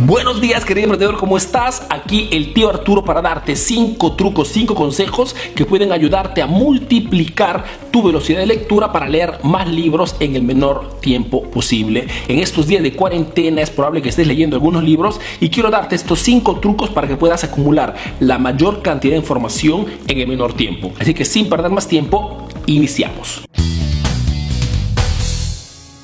Buenos días querido emprendedor, ¿cómo estás? Aquí el tío Arturo para darte 5 trucos, 5 consejos que pueden ayudarte a multiplicar tu velocidad de lectura para leer más libros en el menor tiempo posible. En estos días de cuarentena es probable que estés leyendo algunos libros y quiero darte estos 5 trucos para que puedas acumular la mayor cantidad de información en el menor tiempo. Así que sin perder más tiempo, iniciamos.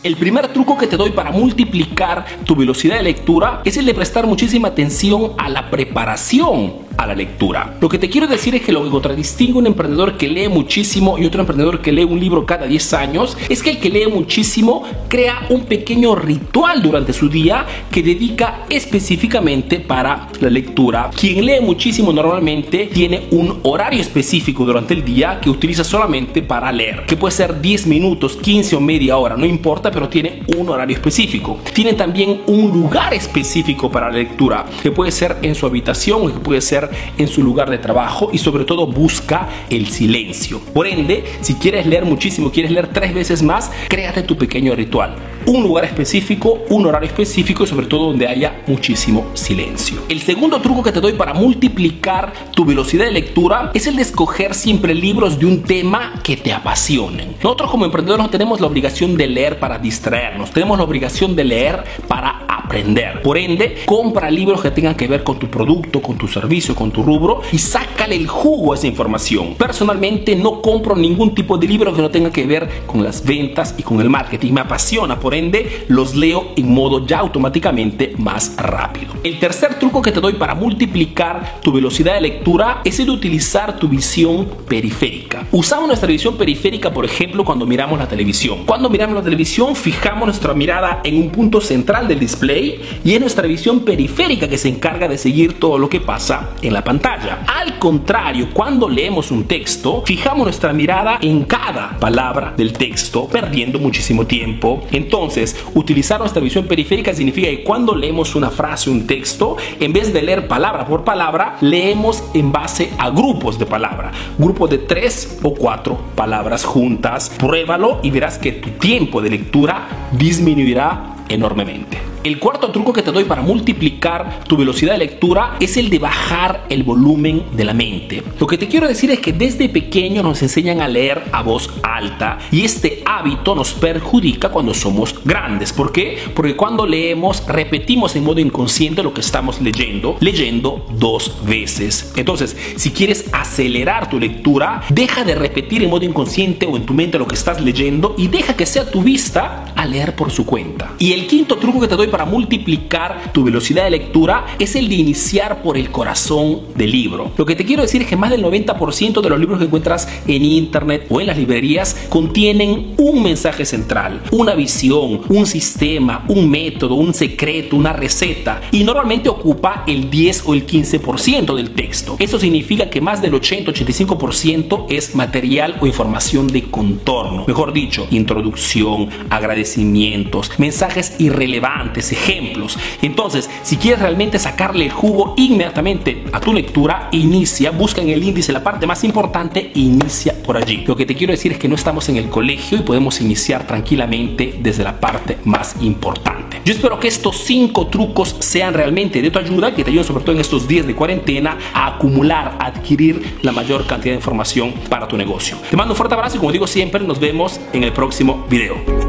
El primer truco que te doy para multiplicar tu velocidad de lectura es el de prestar muchísima atención a la preparación a la lectura. Lo que te quiero decir es que lo que contradistingue un emprendedor que lee muchísimo y otro emprendedor que lee un libro cada 10 años es que el que lee muchísimo crea un pequeño ritual durante su día que dedica específicamente para la lectura. Quien lee muchísimo normalmente tiene un horario específico durante el día que utiliza solamente para leer, que puede ser 10 minutos, 15 o media hora, no importa, pero tiene un horario específico. Tiene también un lugar específico para la lectura, que puede ser en su habitación que puede ser en su lugar de trabajo y sobre todo busca el silencio. Por ende, si quieres leer muchísimo, quieres leer tres veces más, créate tu pequeño ritual. Un lugar específico, un horario específico y sobre todo donde haya muchísimo silencio. El segundo truco que te doy para multiplicar tu velocidad de lectura es el de escoger siempre libros de un tema que te apasionen. Nosotros como emprendedores no tenemos la obligación de leer para distraernos, tenemos la obligación de leer para aprender. Por ende, compra libros que tengan que ver con tu producto, con tu servicio, con tu rubro y sácale el jugo a esa información. Personalmente no compro ningún tipo de libro que no tenga que ver con las ventas y con el marketing. Me apasiona, por ende, los leo en modo ya automáticamente más rápido. El tercer truco que te doy para multiplicar tu velocidad de lectura es el de utilizar tu visión periférica. Usamos nuestra visión periférica, por ejemplo, cuando miramos la televisión. Cuando miramos la televisión, fijamos nuestra mirada en un punto central del display y es nuestra visión periférica que se encarga de seguir todo lo que pasa en la pantalla. Al contrario, cuando leemos un texto, fijamos nuestra mirada en cada palabra del texto, perdiendo muchísimo tiempo. Entonces, utilizar nuestra visión periférica significa que cuando leemos una frase, un texto, en vez de leer palabra por palabra, leemos en base a grupos de palabra, grupos de tres o cuatro palabras juntas. Pruébalo y verás que tu tiempo de lectura disminuirá enormemente. El cuarto truco que te doy para multiplicar tu velocidad de lectura es el de bajar el volumen de la mente. Lo que te quiero decir es que desde pequeño nos enseñan a leer a voz alta y este hábito nos perjudica cuando somos grandes. ¿Por qué? Porque cuando leemos repetimos en modo inconsciente lo que estamos leyendo, leyendo dos veces. Entonces, si quieres acelerar tu lectura, deja de repetir en modo inconsciente o en tu mente lo que estás leyendo y deja que sea tu vista a leer por su cuenta. Y el quinto truco que te doy para multiplicar tu velocidad de lectura es el de iniciar por el corazón del libro. Lo que te quiero decir es que más del 90% de los libros que encuentras en internet o en las librerías contienen un mensaje central, una visión, un sistema, un método, un secreto, una receta y normalmente ocupa el 10 o el 15% del texto. Eso significa que más del 80-85% es material o información de contorno. Mejor dicho, introducción, agradecimientos, mensajes irrelevantes ejemplos. Entonces, si quieres realmente sacarle el jugo inmediatamente a tu lectura, inicia, busca en el índice la parte más importante inicia por allí. Lo que te quiero decir es que no estamos en el colegio y podemos iniciar tranquilamente desde la parte más importante. Yo espero que estos cinco trucos sean realmente de tu ayuda, que te ayuden sobre todo en estos días de cuarentena a acumular, a adquirir la mayor cantidad de información para tu negocio. Te mando un fuerte abrazo y como digo siempre, nos vemos en el próximo video.